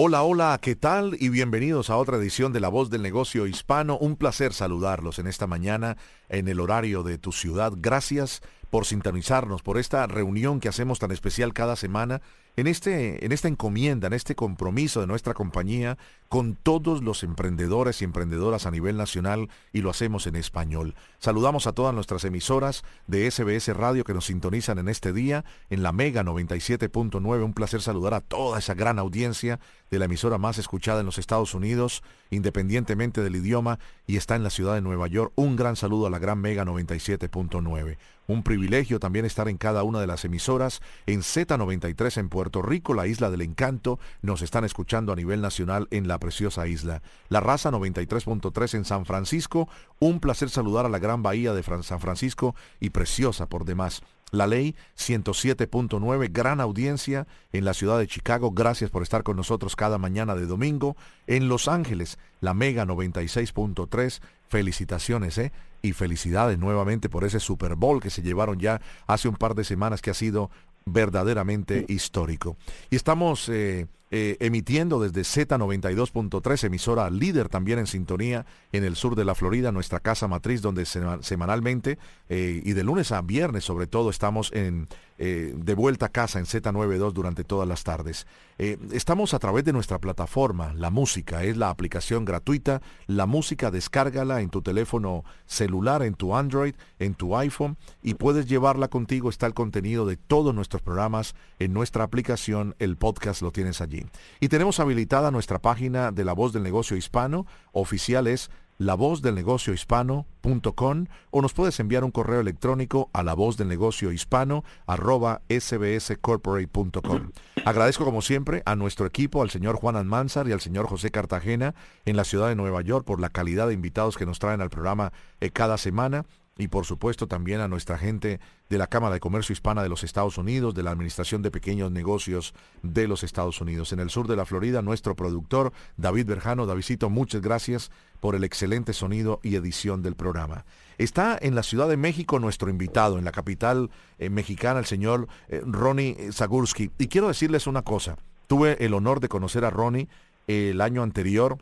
Hola, hola, ¿qué tal? Y bienvenidos a otra edición de La Voz del Negocio Hispano. Un placer saludarlos en esta mañana en el horario de tu ciudad. Gracias por sintonizarnos, por esta reunión que hacemos tan especial cada semana en, este, en esta encomienda, en este compromiso de nuestra compañía con todos los emprendedores y emprendedoras a nivel nacional y lo hacemos en español. Saludamos a todas nuestras emisoras de SBS Radio que nos sintonizan en este día en la Mega 97.9. Un placer saludar a toda esa gran audiencia de la emisora más escuchada en los Estados Unidos, independientemente del idioma, y está en la ciudad de Nueva York. Un gran saludo a la gran Mega 97.9. Un privilegio también estar en cada una de las emisoras. En Z93 en Puerto Rico, la isla del encanto, nos están escuchando a nivel nacional en la preciosa isla. La raza 93.3 en San Francisco. Un placer saludar a la gran bahía de San Francisco y preciosa por demás. La ley 107.9, gran audiencia en la ciudad de Chicago. Gracias por estar con nosotros cada mañana de domingo. En Los Ángeles, la Mega 96.3. Felicitaciones, ¿eh? Y felicidades nuevamente por ese Super Bowl que se llevaron ya hace un par de semanas que ha sido verdaderamente histórico. Y estamos eh, eh, emitiendo desde Z92.3, emisora líder también en sintonía en el sur de la Florida, nuestra casa matriz, donde semanalmente eh, y de lunes a viernes sobre todo estamos en, de vuelta a casa en Z92 durante todas las tardes. estamos a través de nuestra plataforma, La Música, es la aplicación gratuita, La Música, descárgala en tu teléfono celular, en tu Android, en tu iPhone y puedes llevarla contigo, está el contenido de todos nuestros programas en nuestra aplicación, el podcast lo tienes allí. Y tenemos habilitada nuestra página de La Voz del Negocio Hispano, oficial es lavozdelnegociohispano.com o nos puedes enviar un correo electrónico a la voz del negocio hispano arroba sbscorporate.com. Agradezco como siempre a nuestro equipo, al señor Juan Almanzar y al señor José Cartagena en la ciudad de Nueva York por la calidad de invitados que nos traen al programa eh, cada semana y por supuesto también a nuestra gente de la Cámara de Comercio Hispana de los Estados Unidos, de la Administración de Pequeños Negocios de los Estados Unidos. En el sur de la Florida, nuestro productor, David Berjano. Davidito, muchas gracias por el excelente sonido y edición del programa. Está en la Ciudad de México nuestro invitado, en la capital eh, mexicana, el señor eh, Ronnie Zagurski. Y quiero decirles una cosa. Tuve el honor de conocer a Ronnie el año anterior,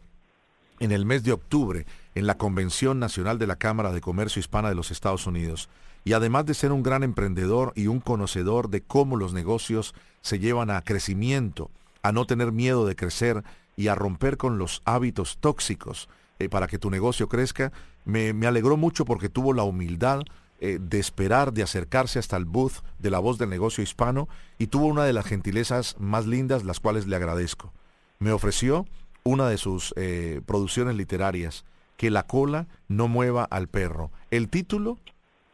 en el mes de octubre en la Convención Nacional de la Cámara de Comercio Hispana de los Estados Unidos. Y además de ser un gran emprendedor y un conocedor de cómo los negocios se llevan a crecimiento, a no tener miedo de crecer y a romper con los hábitos tóxicos eh, para que tu negocio crezca, me, alegró mucho porque tuvo la humildad eh, de esperar, de acercarse hasta el booth de la voz del negocio hispano y tuvo una de las gentilezas más lindas, las cuales le agradezco. Me ofreció una de sus eh, producciones literarias que la cola no mueva al perro. El título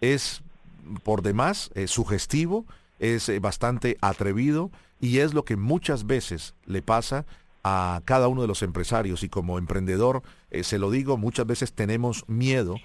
es por demás eh, sugestivo, es eh, bastante atrevido y es lo que muchas veces le pasa a cada uno de los empresarios y como emprendedor eh, se lo digo, muchas veces tenemos miedo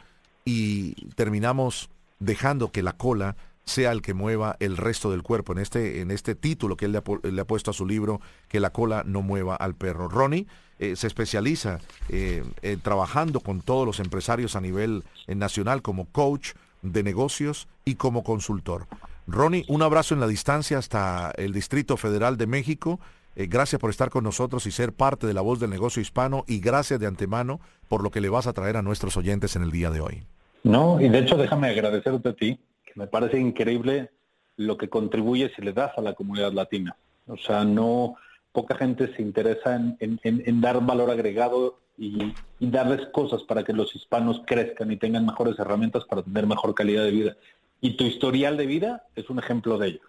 y terminamos dejando que la cola sea el que mueva el resto del cuerpo. En este, en este título que él le ha, puesto a su libro, que la cola no mueva al perro. Ronnie eh, se especializa eh, trabajando con todos los empresarios a nivel eh, nacional como coach de negocios y como consultor. Ronnie, un abrazo en la distancia hasta el Distrito Federal de México. gracias por estar con nosotros y ser parte de la voz del negocio hispano y gracias de antemano por lo que le vas a traer a nuestros oyentes en el día de hoy. No, y de hecho déjame agradecerte a ti, me parece increíble lo que contribuyes y le das a la comunidad latina. O sea, no, poca gente se interesa en, dar valor agregado y, darles cosas para que los hispanos crezcan y tengan mejores herramientas para tener mejor calidad de vida. Y tu historial de vida es un ejemplo de ello.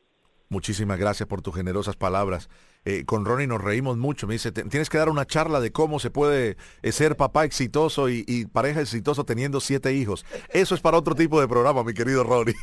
Muchísimas gracias por tus generosas palabras. Eh, con Ronnie nos reímos mucho. Me dice, tienes que dar una charla de cómo se puede eh, ser papá exitoso y, pareja exitoso teniendo siete hijos. Eso es para otro tipo de programa, mi querido Ronnie.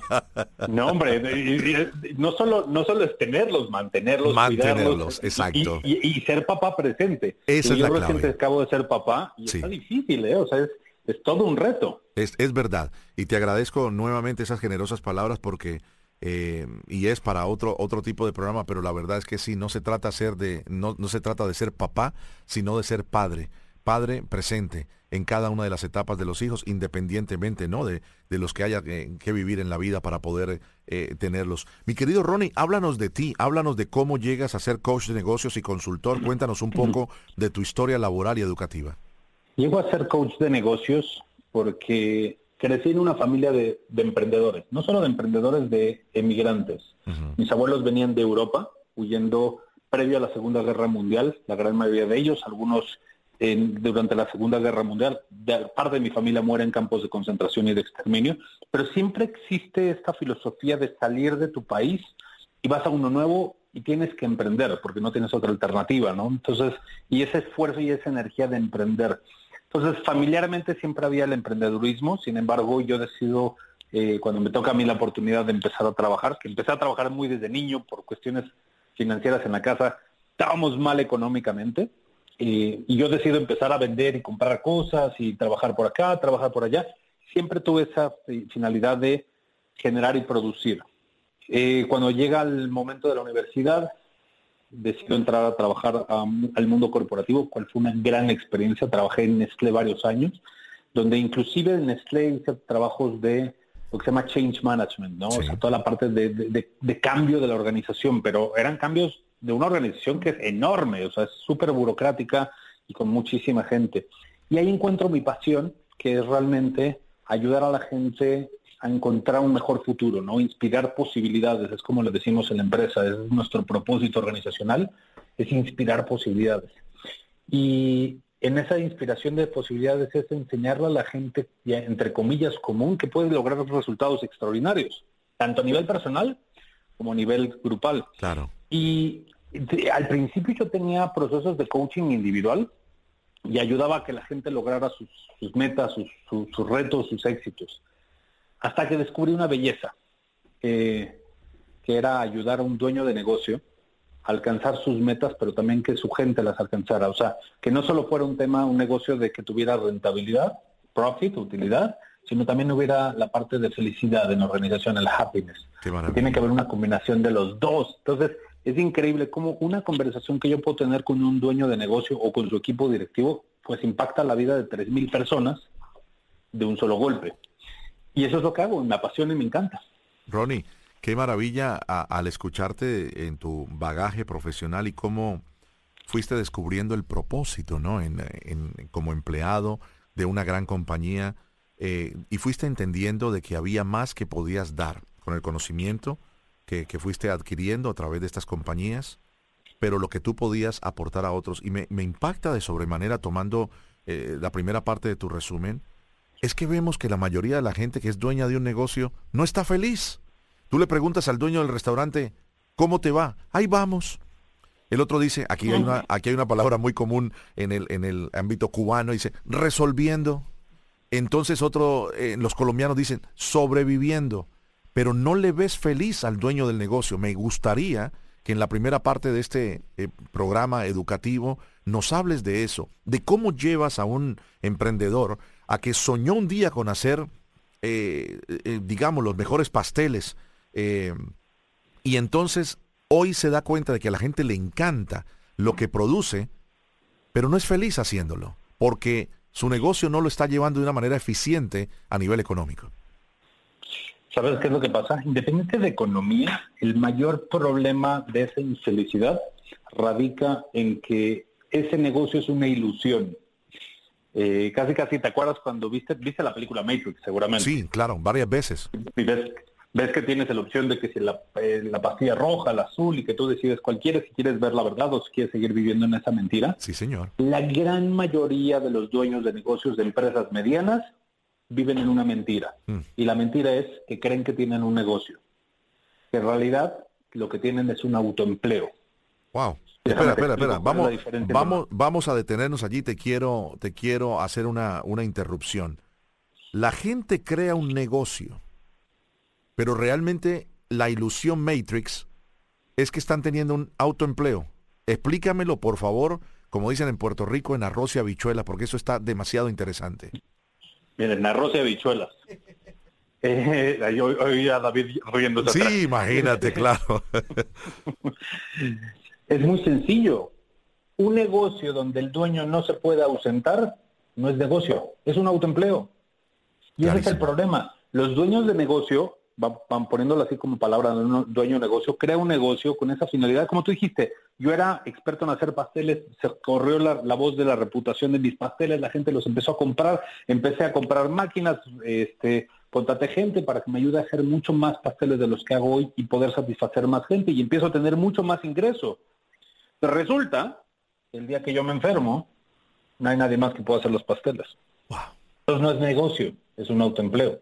no, hombre, no solo, no solo es tenerlos, mantenerlos, mantenerlos, exacto. Y, ser papá presente. Esa es yo la clave. acabo de ser papá y está difícil, ¿eh? O sea, es, es todo un reto. Es, es verdad. Y te agradezco nuevamente esas generosas palabras porque eh, y es para otro, otro tipo de programa, pero la verdad es que sí, no se trata, ser de, no, no se trata de ser papá, sino de ser padre, padre presente en cada una de las etapas de los hijos, independientemente ¿no? de, de los que haya que, vivir en la vida para poder eh, tenerlos. Mi querido Ronnie, háblanos de ti, háblanos de cómo llegas a ser coach de negocios y consultor. Cuéntanos un poco de tu historia laboral y educativa. Llego a ser coach de negocios porque crecí en una familia de, emprendedores, no solo de emprendedores, de emigrantes. Mis abuelos venían de Europa, huyendo previo a la Segunda Guerra Mundial, la gran mayoría de ellos, algunos durante la Segunda Guerra Mundial. parte de mi familia muere en campos de concentración y de exterminio, pero siempre existe esta filosofía de salir de tu país y vas a uno nuevo y tienes que emprender, porque no tienes otra alternativa, ¿no? Entonces, y ese esfuerzo y esa energía de emprender. Entonces, familiarmente siempre había el emprendedurismo, sin embargo, yo decido, eh, cuando me toca a mí la oportunidad de empezar a trabajar, que empecé a trabajar muy desde niño por cuestiones financieras en la casa, estábamos mal económicamente, eh, y yo decido empezar a vender y comprar cosas y trabajar por acá, trabajar por allá. Siempre tuve esa finalidad de generar y producir. Eh, cuando llega el momento de la universidad, decidió entrar a trabajar al mundo corporativo, cual fue una gran experiencia. Trabajé en Nestlé varios años, donde inclusive en Nestlé hice trabajos de lo que se llama change management, ¿no? O sea, toda la parte de, cambio de la organización, pero eran cambios de una organización que es enorme, o sea, es súper burocrática y con muchísima gente. Y ahí encuentro mi pasión, que es realmente ayudar a la gente a encontrar un mejor futuro, ¿no? Inspirar posibilidades, es como le decimos en la empresa, es nuestro propósito organizacional, es inspirar posibilidades. Y en esa inspiración de posibilidades es enseñarle a la gente, entre comillas, común, que puede lograr resultados extraordinarios, tanto a nivel personal como a nivel grupal. Claro. Y al principio yo tenía procesos de coaching individual y ayudaba a que la gente lograra sus, metas, sus retos, sus éxitos hasta que descubrí una belleza, que era ayudar a un dueño de negocio a alcanzar sus metas, pero también que su gente las alcanzara. O sea, que no solo fuera un tema, un negocio de que tuviera rentabilidad, profit, utilidad, sino también hubiera la parte de felicidad en la organización, el happiness. Tiene que haber una combinación de los dos. Entonces, es increíble cómo una conversación que yo puedo tener con un dueño de negocio o con su equipo directivo, pues impacta la vida de 3.000 personas de un solo golpe. Y eso es lo que hago, me apasiona y me encanta. Ronnie, qué maravilla al escucharte en tu bagaje profesional y cómo fuiste descubriendo el propósito, ¿no? En, como empleado de una gran compañía eh, y fuiste entendiendo de que había más que podías dar con el conocimiento que, fuiste adquiriendo a través de estas compañías, pero lo que tú podías aportar a otros. Y me, impacta de sobremanera tomando eh, la primera parte de tu resumen, es que vemos que la mayoría de la gente que es dueña de un negocio no está feliz. Tú le preguntas al dueño del restaurante, ¿cómo te va? Ahí vamos. El otro dice, aquí hay una, aquí hay una palabra muy común en el, en el ámbito cubano, dice, resolviendo. Entonces otro, eh, los colombianos dicen, sobreviviendo. Pero no le ves feliz al dueño del negocio. Me gustaría que en la primera parte de este eh, programa educativo nos hables de eso, de cómo llevas a un emprendedor a que soñó un día con hacer, eh, eh, digamos, los mejores pasteles. Eh, y entonces hoy se da cuenta de que a la gente le encanta lo que produce, pero no es feliz haciéndolo, porque su negocio no lo está llevando de una manera eficiente a nivel económico. ¿Sabes qué es lo que pasa? Independiente de economía, el mayor problema de esa infelicidad radica en que ese negocio es una ilusión. Eh, casi casi te acuerdas cuando viste viste la película Matrix seguramente sí claro varias veces y ves, ves que tienes la opción de que si la, eh, la, pastilla roja la azul y que tú decides cuál quieres si quieres ver la verdad o si quieres seguir viviendo en esa mentira sí señor la gran mayoría de los dueños de negocios de empresas medianas viven en una mentira mm. y la mentira es que creen que tienen un negocio que en realidad lo que tienen es un autoempleo. Wow. Espera, espera, espera. Vamos, vamos, vamos a detenernos allí. Te quiero, te quiero hacer una, una interrupción. La gente crea un negocio, pero realmente la ilusión Matrix es que están teniendo un autoempleo. Explícamelo, por favor, como dicen en Puerto Rico, en arroz y habichuela, porque eso está demasiado interesante. Miren, arroz y habichuelas. Eh, oí a David riendo. Sí, imagínate, claro. es muy sencillo. Un negocio donde el dueño no se puede ausentar no es negocio, es un autoempleo. Y ese es el problema. Los dueños de negocio, van, poniéndolo así como palabra, dueño de negocio, crea un negocio con esa finalidad. Como tú dijiste, yo era experto en hacer pasteles, se corrió la, voz de la reputación de mis pasteles, la gente los empezó a comprar, empecé a comprar máquinas, este, contate gente para que me ayude a hacer mucho más pasteles de los que hago hoy y poder satisfacer más gente y empiezo a tener mucho más ingreso. Pero resulta, el día que yo me enfermo, no hay nadie más que pueda hacer los pasteles. Entonces no es negocio, es un autoempleo.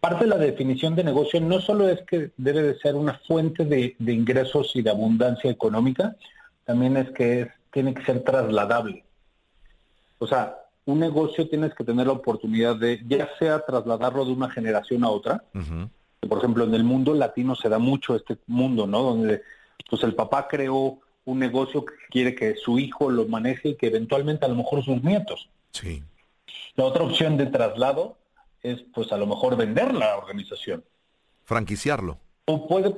Parte de la definición de negocio no solo es que debe de ser una fuente de, ingresos y de abundancia económica, también es que tiene que ser trasladable. O sea, un negocio tienes que tener la oportunidad de ya sea trasladarlo de una generación a otra. Por ejemplo, en el mundo latino se da mucho este mundo, ¿no? Donde pues el papá creó un negocio que quiere que su hijo lo maneje y que eventualmente a lo mejor sus nietos. Sí. La otra opción de traslado es pues a lo mejor vender la organización. Franquiciarlo. O puede,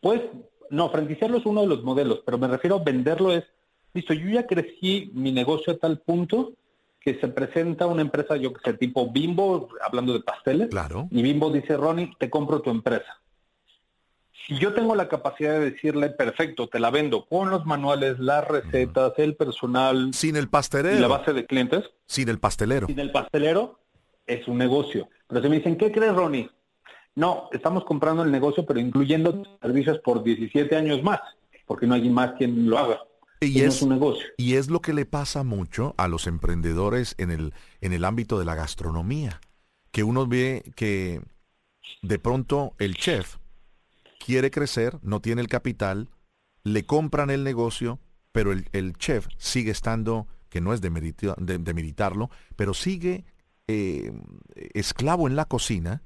pues, no, franquiciarlo es uno de los modelos, pero me refiero a venderlo es, listo, yo ya crecí mi negocio a tal punto que se presenta una empresa, yo que sé, tipo Bimbo, hablando de pasteles. Claro. Y Bimbo dice, Ronnie, te compro tu empresa. Si yo tengo la capacidad de decirle, perfecto, te la vendo con los manuales, las recetas, el personal. Sin el pastelero. Y la base de clientes. Sin el pastelero. Sin el pastelero, es un negocio. Pero si me dicen, ¿qué crees, Ronnie? No, estamos comprando el negocio, pero incluyendo servicios por 17 años más, porque no hay más quien lo haga. Y es, un negocio. y es lo que le pasa mucho a los emprendedores en el, en el ámbito de la gastronomía, que uno ve que de pronto el chef quiere crecer, no tiene el capital, le compran el negocio, pero el, chef sigue estando, que no es de, militarlo, pero sigue eh, esclavo en la cocina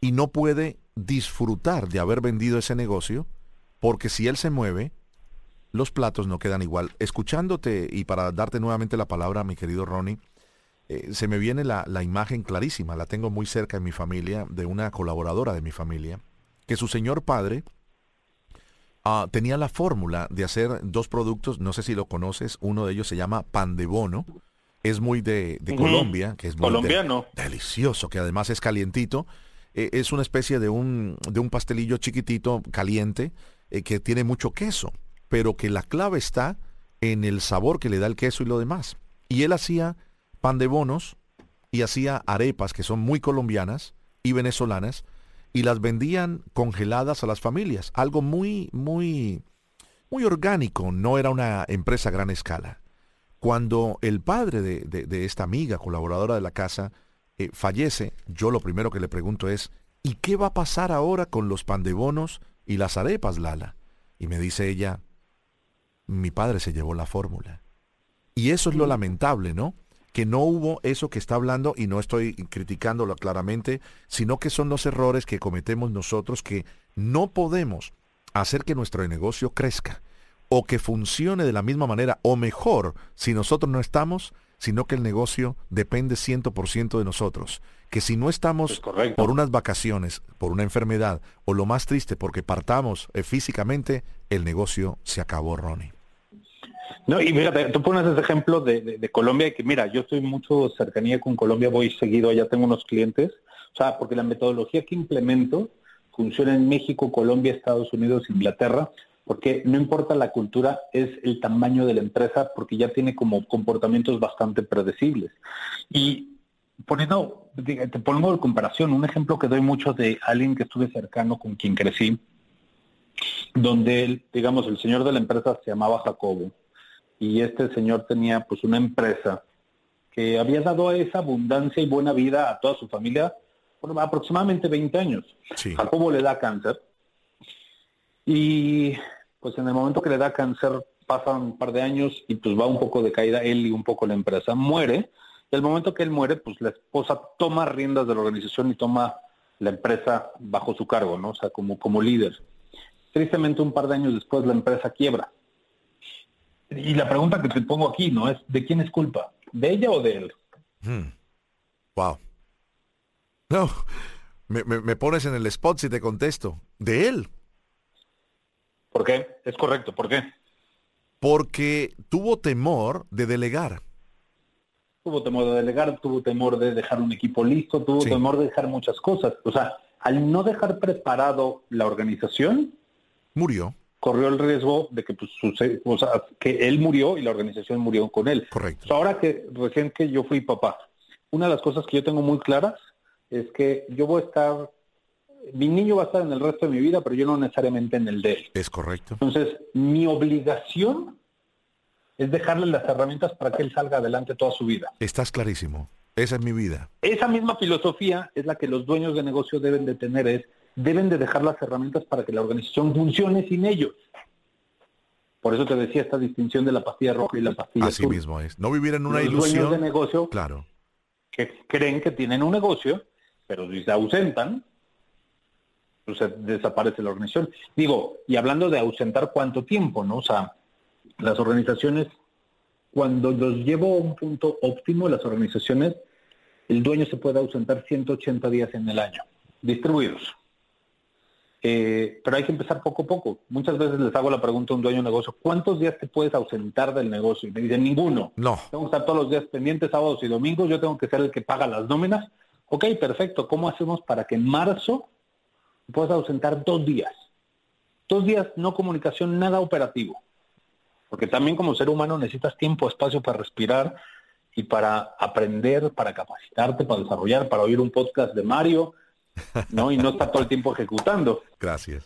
y no puede disfrutar de haber vendido ese negocio, porque si él se mueve, los platos no quedan igual. Escuchándote y para darte nuevamente la palabra, mi querido Ronnie, eh, se me viene la, imagen clarísima, la tengo muy cerca en mi familia, de una colaboradora de mi familia, que su señor padre ah, tenía la fórmula de hacer dos productos, no sé si lo conoces, uno de ellos se llama pan de bono, es muy de, Colombia, que es muy colombiano, delicioso, que además es calientito. Eh, es una especie de un, de un pastelillo chiquitito, caliente, eh, que tiene mucho queso, pero que la clave está en el sabor que le da el queso y lo demás. Y él hacía pan de bonos y hacía arepas que son muy colombianas y venezolanas y las vendían congeladas a las familias, algo muy, muy, muy orgánico, no era una empresa a gran escala. Cuando el padre de, esta amiga, colaboradora de la casa, eh, fallece, yo lo primero que le pregunto es, ¿y qué va a pasar ahora con los pandebonos y las arepas, Lala? Y me dice ella, mi padre se llevó la fórmula. Y eso es lo lamentable, ¿no? Que no hubo eso que está hablando, y no estoy criticándolo claramente, sino que son los errores que cometemos nosotros que no podemos hacer que nuestro negocio crezca o que funcione de la misma manera o mejor si nosotros no estamos, sino que el negocio depende 100% de nosotros. Que si no estamos por unas vacaciones, por una enfermedad o lo más triste porque partamos eh, físicamente, el negocio se acabó, Ronnie. No, y fíjate, tú pones ese ejemplo de, de, Colombia, que mira, yo estoy mucho cercanía con Colombia, voy seguido, ya tengo unos clientes, o sea, porque la metodología que implemento funciona en México, Colombia, Estados Unidos, Inglaterra, porque no importa la cultura, es el tamaño de la empresa, porque ya tiene como comportamientos bastante predecibles. Y poniendo, te pongo de comparación, un ejemplo que doy mucho de alguien que estuve cercano con quien crecí, donde, digamos, el señor de la empresa se llamaba Jacobo, y este señor tenía pues una empresa que había dado esa abundancia y buena vida a toda su familia por aproximadamente 20 años. Jacobo le da cáncer Y pues en el momento que le da cáncer pasan un par de años y pues va un poco de caída él y un poco la empresa. Muere. Y el momento que él muere, pues la esposa toma riendas de la organización y toma la empresa bajo su cargo, ¿no? O sea, como, como líder. Tristemente, un par de años después, la empresa quiebra. Y la pregunta que te pongo aquí, ¿no? Es, ¿de quién es culpa? ¿De ella o de él? Hmm. Wow. No, me, me, pones en el spot si te contesto. De él. ¿Por qué? Es correcto, ¿por qué? Porque tuvo temor de delegar. Tuvo temor de delegar, tuvo temor de dejar un equipo listo, tuvo temor de dejar muchas cosas. O sea, al no dejar preparado la organización, murió. Corrió el riesgo de que pues, o sea, que él murió y la organización murió con él. Correcto. ahora que recién que yo fui papá, una de las cosas que yo tengo muy claras es que yo voy a estar, mi niño va a estar en el resto de mi vida, pero yo no necesariamente en el de él. Es correcto. Entonces, mi obligación es dejarle las herramientas para que él salga adelante toda su vida. Estás clarísimo. Esa es mi vida. Esa misma filosofía es la que los dueños de negocio deben de tener, es deben de dejar las herramientas para que la organización funcione sin ellos. Por eso te decía esta distinción de la pastilla roja y la pastilla Así mismo es. No vivir en una los ilusión. Dueños de negocio claro. que creen que tienen un negocio pero si se ausentan, pues desaparece la organización. Digo, y hablando de ausentar, ¿cuánto tiempo, no? O sea, las organizaciones, cuando los llevo a un punto óptimo, las organizaciones, el dueño se puede ausentar 180 días en el año, distribuidos. Eh, pero hay que empezar poco a poco. Muchas veces les hago la pregunta a un dueño de negocio, ¿cuántos días te puedes ausentar del negocio? Y me dicen, ninguno. No. Tengo que estar todos los días pendientes, sábados y domingos, yo tengo que ser el que paga las nóminas Ok, perfecto. ¿Cómo hacemos para que en marzo puedas ausentar dos días? Dos días, no comunicación, nada operativo. Porque también como ser humano necesitas tiempo, espacio para respirar y para aprender, para capacitarte, para desarrollar, para oír un podcast de Mario, ¿no? Y no estar todo el tiempo ejecutando. Gracias.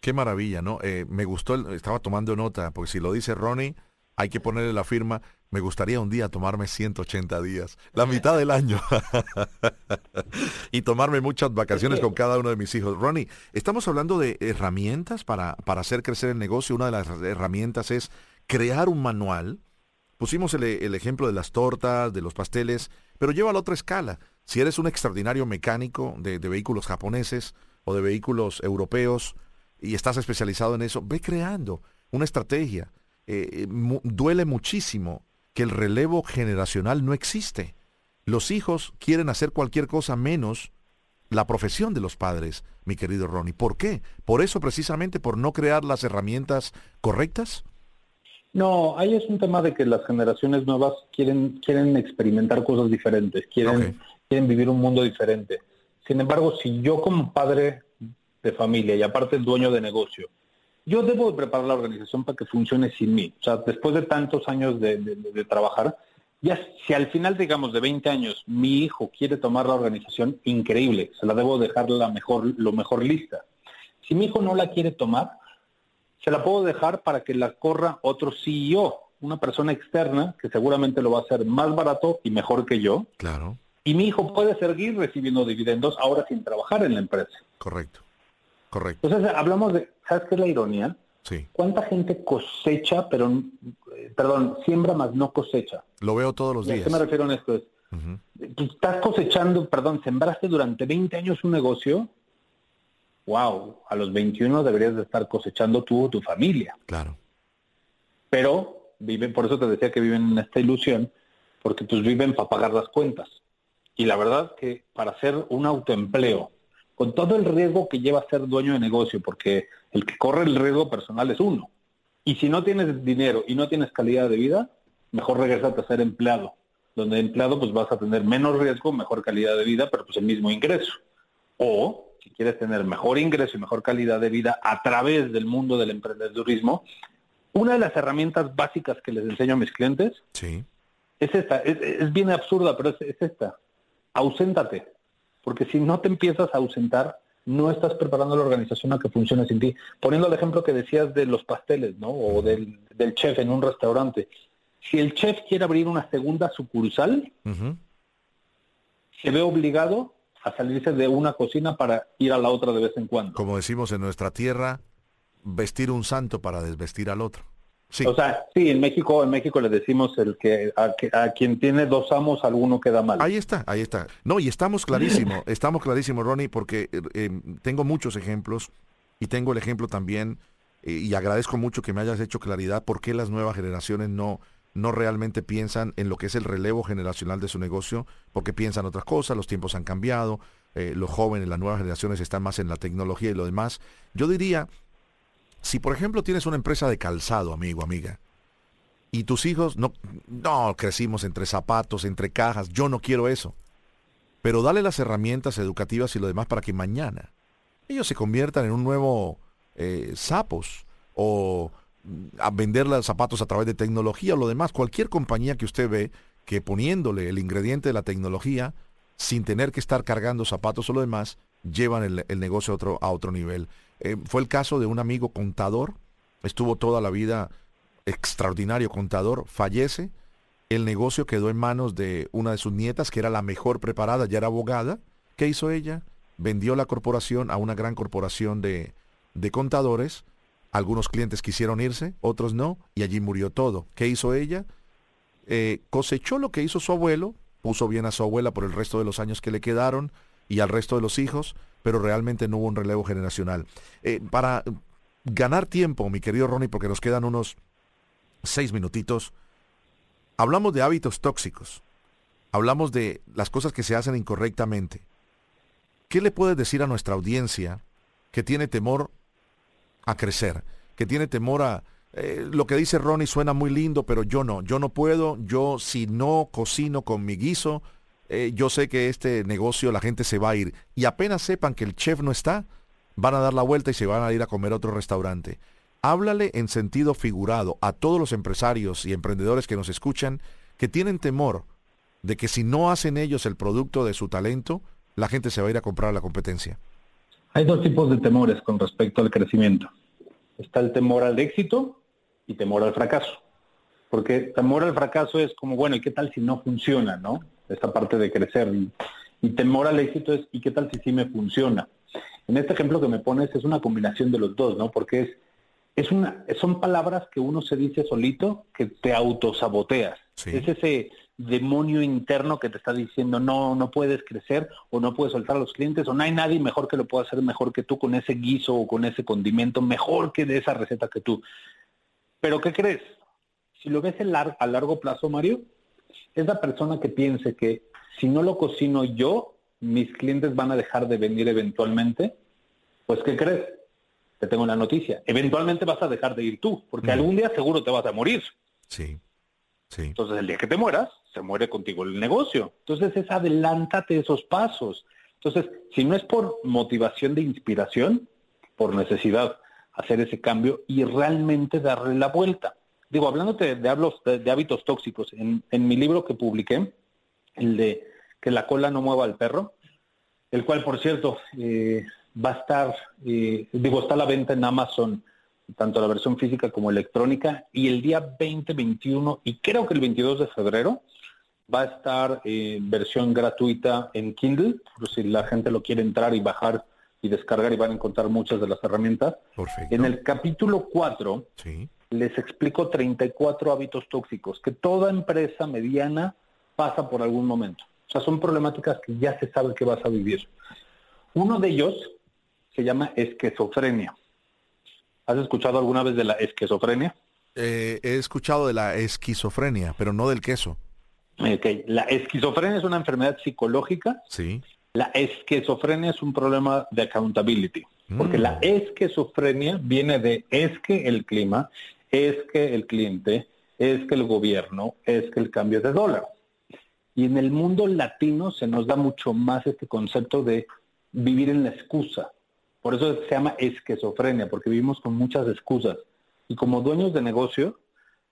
Qué maravilla, ¿no? Eh, me gustó, estaba tomando nota, porque si lo dice Ronnie, hay que ponerle la firma. Me gustaría un día tomarme 180 días, la mitad del año, y tomarme muchas vacaciones con cada uno de mis hijos. Ronnie, estamos hablando de herramientas para, para hacer crecer el negocio. Una de las herramientas es crear un manual. Pusimos el, ejemplo de las tortas, de los pasteles, pero lleva a la otra escala. Si eres un extraordinario mecánico de, de vehículos japoneses o de vehículos europeos y estás especializado en eso, ve creando una estrategia. Eh, duele muchísimo que el relevo generacional no existe. Los hijos quieren hacer cualquier cosa menos la profesión de los padres, mi querido Ronnie. ¿Por qué? ¿Por eso precisamente, por no crear las herramientas correctas? No, ahí es un tema de que las generaciones nuevas quieren, quieren experimentar cosas diferentes, quieren, quieren vivir un mundo diferente. Sin embargo, si yo como padre de familia y aparte el dueño de negocio, yo debo de preparar la organización para que funcione sin mí. O sea, después de tantos años de, trabajar, ya si al final, digamos, de 20 años, mi hijo quiere tomar la organización, increíble, se la debo dejar la mejor, lo mejor lista. Si mi hijo no la quiere tomar, se la puedo dejar para que la corra otro CEO, una persona externa que seguramente lo va a hacer más barato y mejor que yo. Claro. Y mi hijo puede seguir recibiendo dividendos ahora sin trabajar en la empresa. Correcto. Correcto. Entonces hablamos de, ¿sabes qué es la ironía? Sí. ¿Cuánta gente cosecha, pero, eh, perdón, siembra más no cosecha? Lo veo todos los días. ¿A qué me refiero en esto? Es, estás cosechando, perdón, sembraste durante 20 años un negocio, wow, a los 21 deberías de estar cosechando tú o tu familia. Claro. Pero viven, por eso te decía que viven en esta ilusión, porque pues viven para pagar las cuentas. Y la verdad que para hacer un autoempleo con todo el riesgo que lleva ser dueño de negocio, porque el que corre el riesgo personal es uno. Y si no tienes dinero y no tienes calidad de vida, mejor regresate a ser empleado. Donde empleado pues vas a tener menos riesgo, mejor calidad de vida, pero pues el mismo ingreso. O si quieres tener mejor ingreso y mejor calidad de vida a través del mundo del emprendedurismo, una de las herramientas básicas que les enseño a mis clientes sí. es esta. Es, bien absurda, pero es, es esta. Auséntate porque si no te empiezas a ausentar, no estás preparando la organización a que funcione sin ti. Poniendo el ejemplo que decías de los pasteles, ¿no? O del, chef en un restaurante. Si el chef quiere abrir una segunda sucursal, se ve obligado a salirse de una cocina para ir a la otra de vez en cuando. Como decimos en nuestra tierra, vestir un santo para desvestir al otro. Sí. O sea, sí, en México, en México le decimos el que a, quien tiene dos amos, alguno queda mal. Ahí está, ahí está. No, y estamos clarísimo, estamos clarísimos, Ronnie, porque eh, eh, tengo muchos ejemplos y tengo el ejemplo también, eh, y agradezco mucho que me hayas hecho claridad por qué las nuevas generaciones no, no realmente piensan en lo que es el relevo generacional de su negocio, porque piensan otras cosas, los tiempos han cambiado, los jóvenes, las nuevas generaciones están más en la tecnología y lo demás. Yo diría si por ejemplo tienes una empresa de calzado, amigo, amiga, y tus hijos no, no crecimos entre zapatos, entre cajas, yo no quiero eso. Pero dale las herramientas educativas y lo demás para que mañana ellos se conviertan en un nuevo eh, sapos o mm, a vender los zapatos a través de tecnología o lo demás. Cualquier compañía que usted ve que poniéndole el ingrediente de la tecnología, sin tener que estar cargando zapatos o lo demás, llevan el, negocio a otro, a otro nivel. Eh, fue el caso de un amigo contador, estuvo toda la vida extraordinario contador, fallece, el negocio quedó en manos de una de sus nietas, que era la mejor preparada, ya era abogada. ¿Qué hizo ella? Vendió la corporación a una gran corporación de, de contadores. Algunos clientes quisieron irse, otros no, y allí murió todo. ¿Qué hizo ella? Eh, cosechó lo que hizo su abuelo, puso bien a su abuela por el resto de los años que le quedaron y al resto de los hijos, pero realmente no hubo un relevo generacional. Eh, para ganar tiempo, mi querido Ronnie, porque nos quedan unos seis minutitos, hablamos de hábitos tóxicos, hablamos de las cosas que se hacen incorrectamente. ¿Qué le puedes decir a nuestra audiencia que tiene temor a crecer, que tiene temor a... Eh, lo que dice Ronnie suena muy lindo, pero yo no, yo no puedo, yo si no cocino con mi guiso, eh, yo sé que este negocio la gente se va a ir y apenas sepan que el chef no está, van a dar la vuelta y se van a ir a comer a otro restaurante. Háblale en sentido figurado a todos los empresarios y emprendedores que nos escuchan que tienen temor de que si no hacen ellos el producto de su talento, la gente se va a ir a comprar la competencia. Hay dos tipos de temores con respecto al crecimiento. Está el temor al éxito y temor al fracaso. Porque temor al fracaso es como, bueno, ¿y qué tal si no funciona, no? Esta parte de crecer. Y, temor al éxito es, ¿y qué tal si sí me funciona? En este ejemplo que me pones es una combinación de los dos, ¿no? Porque es, es una, son palabras que uno se dice solito que te autosaboteas. Es ese demonio interno que te está diciendo no, no puedes crecer o no puedes soltar a los clientes o no hay nadie mejor que lo pueda hacer mejor que tú con ese guiso o con ese condimento, mejor que de esa receta que tú. Pero ¿qué crees? Si lo ves a largo plazo, Mario, esa persona que piense que si no lo cocino yo, mis clientes van a dejar de venir eventualmente, pues ¿qué crees? Te tengo una noticia. Eventualmente vas a dejar de ir tú, porque mm. algún día seguro te vas a morir. Sí. Sí. Entonces, el día que te mueras, se muere contigo el negocio. Entonces, es adelántate esos pasos. Entonces, si no es por motivación de inspiración, por necesidad, hacer ese cambio y realmente darle la vuelta digo, hablando de, de, hábitos tóxicos, en, mi libro que publiqué, el de que la cola no mueva al perro, el cual, por cierto, eh, va a estar, eh, digo, está a la venta en Amazon, tanto la versión física como electrónica, y el día 20, 21 y creo que el 22 de febrero va a estar en versión gratuita en Kindle, por si la gente lo quiere entrar y bajar y descargar y van a encontrar muchas de las herramientas. En el capítulo 4 sí les explico 34 hábitos tóxicos que toda empresa mediana pasa por algún momento. O sea, son problemáticas que ya se sabe que vas a vivir. Uno de ellos se llama esquizofrenia. ¿Has escuchado alguna vez de la esquizofrenia? Eh, he escuchado de la esquizofrenia, pero no del queso. Ok, la esquizofrenia es una enfermedad psicológica. Sí. La esquizofrenia es un problema de accountability, porque la mm. esquizofrenia viene de es que el clima, es que el cliente, es que el gobierno, es que el cambio de dólar. Y en el mundo latino se nos da mucho más este concepto de vivir en la excusa. Por eso se llama esquizofrenia, porque vivimos con muchas excusas. Y como dueños de negocio,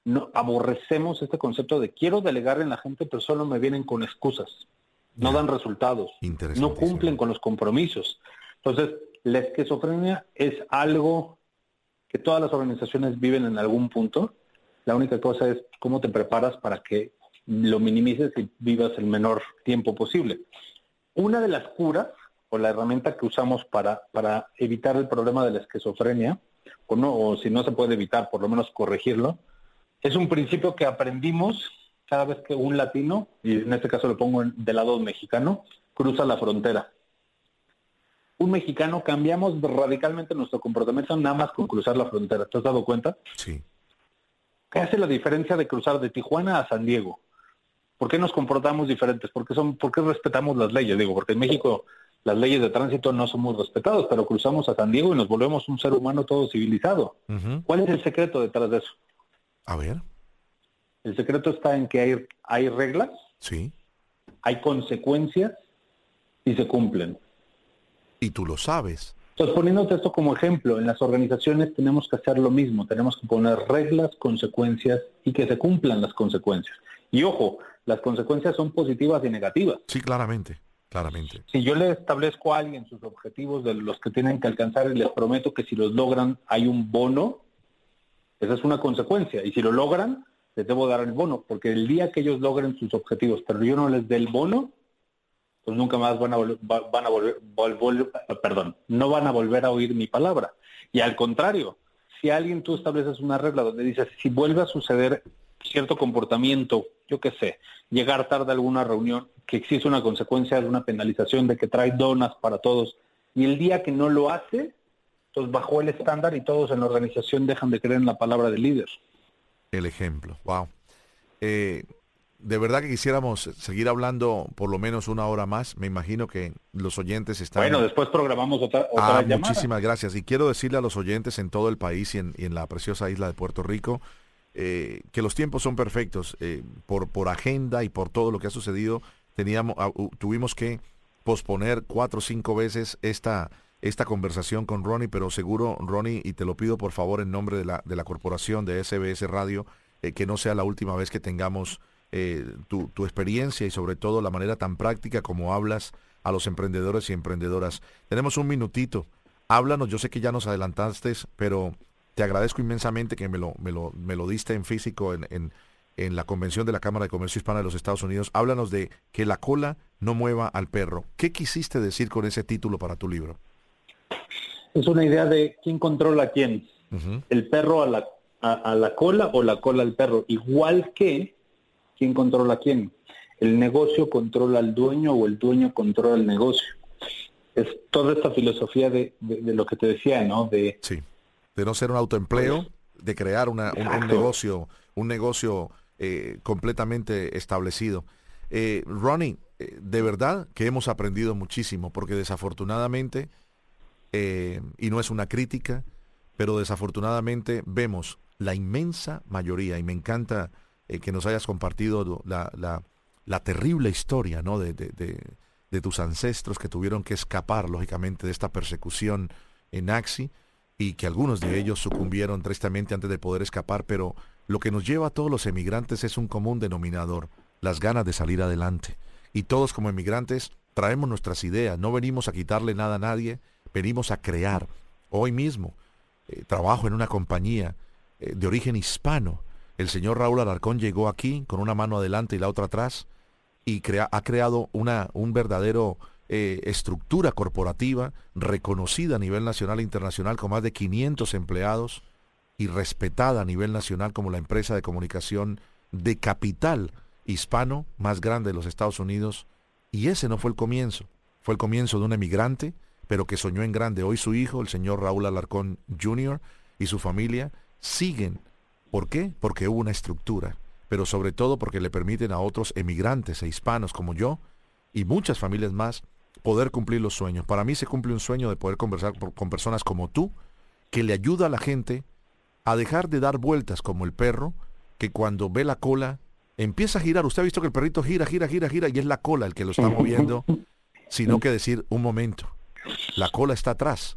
no, aborrecemos este concepto de quiero delegar en la gente, pero solo me vienen con excusas. No dan resultados. No cumplen con los compromisos. Entonces, la esquizofrenia es algo que todas las organizaciones viven en algún punto. La única cosa es cómo te preparas para que lo minimices y vivas el menor tiempo posible. Una de las curas o la herramienta que usamos para, para evitar el problema de la esquizofrenia o, no, o si no se puede evitar, por lo menos corregirlo, es un principio que aprendimos cada vez que un latino, y en este caso lo pongo del lado mexicano, cruza la frontera. Un mexicano cambiamos radicalmente nuestro comportamiento nada más con cruzar la frontera. ¿Te has dado cuenta? Sí. ¿Qué hace la diferencia de cruzar de Tijuana a San Diego? ¿Por qué nos comportamos diferentes? ¿Por qué, son, por qué respetamos las leyes? Digo, porque en México las leyes de tránsito no somos respetados, pero cruzamos a San Diego y nos volvemos un ser humano todo civilizado. ¿Cuál es el secreto detrás de eso? A ver. El secreto está en que hay, hay reglas, sí. hay consecuencias y se cumplen. Y tú lo sabes. Entonces, poniéndote esto como ejemplo, en las organizaciones tenemos que hacer lo mismo, tenemos que poner reglas, consecuencias y que se cumplan las consecuencias. Y ojo, las consecuencias son positivas y negativas. Sí, claramente, claramente. Si yo le establezco a alguien sus objetivos de los que tienen que alcanzar y les prometo que si los logran hay un bono, esa es una consecuencia. Y si lo logran, les debo dar el bono, porque el día que ellos logren sus objetivos, pero yo no les dé el bono, pues nunca más van a, van a volver, perdón, no van a volver a oír mi palabra. Y al contrario, si alguien tú estableces una regla donde dices, si vuelve a suceder cierto comportamiento, yo qué sé, llegar tarde a alguna reunión, que existe una consecuencia de una penalización de que trae donas para todos, y el día que no lo hace, pues bajó el estándar y todos en la organización dejan de creer en la palabra del líder. El ejemplo, wow. Eh, de verdad que quisiéramos seguir hablando por lo menos una hora más. Me imagino que los oyentes están... Bueno, después programamos otra, otra ah, Muchísimas gracias. Y quiero decirle a los oyentes en todo el país y en, la preciosa isla de Puerto Rico eh, que los tiempos son perfectos. Eh, por, por agenda y por todo lo que ha sucedido, teníamos, ah, tuvimos que posponer cuatro o cinco veces esta, esta conversación con Ronnie, pero seguro, Ronnie, y te lo pido por favor en nombre de la, de la corporación de SBS Radio, eh, que no sea la última vez que tengamos eh, tu, tu, experiencia y sobre todo la manera tan práctica como hablas a los emprendedores y emprendedoras. Tenemos un minutito. Háblanos, yo sé que ya nos adelantaste, pero te agradezco inmensamente que me lo, me lo, me lo diste en físico en, en, en la convención de la Cámara de Comercio Hispana de los Estados Unidos. Háblanos de que la cola no mueva al perro. ¿Qué quisiste decir con ese título para tu libro? Es una idea de quién controla a quién. El perro a la, a, la cola o la cola al perro. Igual que quién controla a quién. El negocio controla al dueño o el dueño controla el negocio. Es toda esta filosofía de, lo que te decía, ¿no? De, sí, de no ser un autoempleo, pues, de crear un, negocio, un negocio eh, completamente establecido. Eh, Ronnie, eh, de verdad que hemos aprendido muchísimo, porque desafortunadamente eh, y no es una crítica, pero desafortunadamente vemos la inmensa mayoría, y me encanta eh, que nos hayas compartido la, la, terrible historia ¿no? de, de, tus ancestros que tuvieron que escapar, lógicamente, de esta persecución en Axi, y que algunos de ellos sucumbieron tristemente antes de poder escapar, pero lo que nos lleva a todos los emigrantes es un común denominador, las ganas de salir adelante. Y todos como emigrantes traemos nuestras ideas, no venimos a quitarle nada a nadie, venimos a crear. Hoy mismo eh, trabajo en una compañía eh, de origen hispano. El señor Raúl Alarcón llegó aquí con una mano adelante y la otra atrás y ha creado una un verdadero eh, estructura corporativa reconocida a nivel nacional e internacional con más de 500 empleados y respetada a nivel nacional como la empresa de comunicación de capital hispano más grande de los Estados Unidos. Y ese no fue el comienzo, fue el comienzo de un emigrante pero que soñó en grande. Hoy su hijo, el señor Raúl Alarcón Jr. y su familia siguen. ¿Por qué? Porque hubo una estructura, pero sobre todo porque le permiten a otros emigrantes e hispanos como yo y muchas familias más poder cumplir los sueños. Para mí se cumple un sueño de poder conversar con personas como tú, que le ayuda a la gente a dejar de dar vueltas como el perro, que cuando ve la cola empieza a girar. Usted ha visto que el perrito gira, gira, gira, gira y es la cola el que lo está moviendo, sino que decir, un momento, la cola está atrás,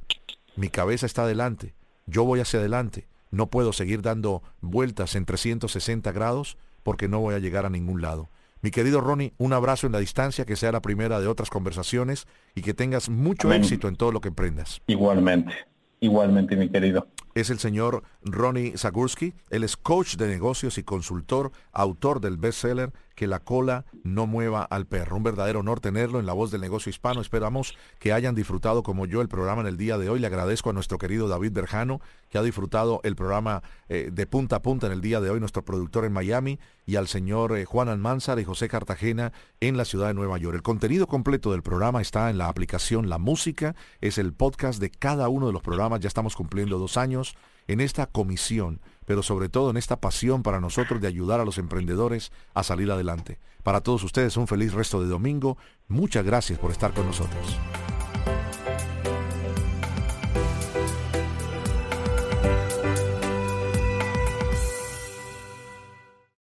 mi cabeza está adelante, yo voy hacia adelante, no puedo seguir dando vueltas en 360 grados porque no voy a llegar a ningún lado. Mi querido Ronnie, un abrazo en la distancia, que sea la primera de otras conversaciones y que tengas mucho éxito en todo lo que emprendas. Igualmente, igualmente, mi querido. Es el señor Ronnie Zagurski, él es coach de negocios y consultor, autor del bestseller que la cola no mueva al perro. Un verdadero honor tenerlo en la voz del negocio hispano. Esperamos que hayan disfrutado como yo el programa en el día de hoy. Le agradezco a nuestro querido David Berjano, que ha disfrutado el programa eh, de punta a punta en el día de hoy, nuestro productor en Miami, y al señor eh, Juan Almanzar y José Cartagena en la ciudad de Nueva York. El contenido completo del programa está en la aplicación La Música, es el podcast de cada uno de los programas. Ya estamos cumpliendo dos años en esta comisión pero sobre todo en esta pasión para nosotros de ayudar a los emprendedores a salir adelante. Para todos ustedes un feliz resto de domingo. Muchas gracias por estar con nosotros.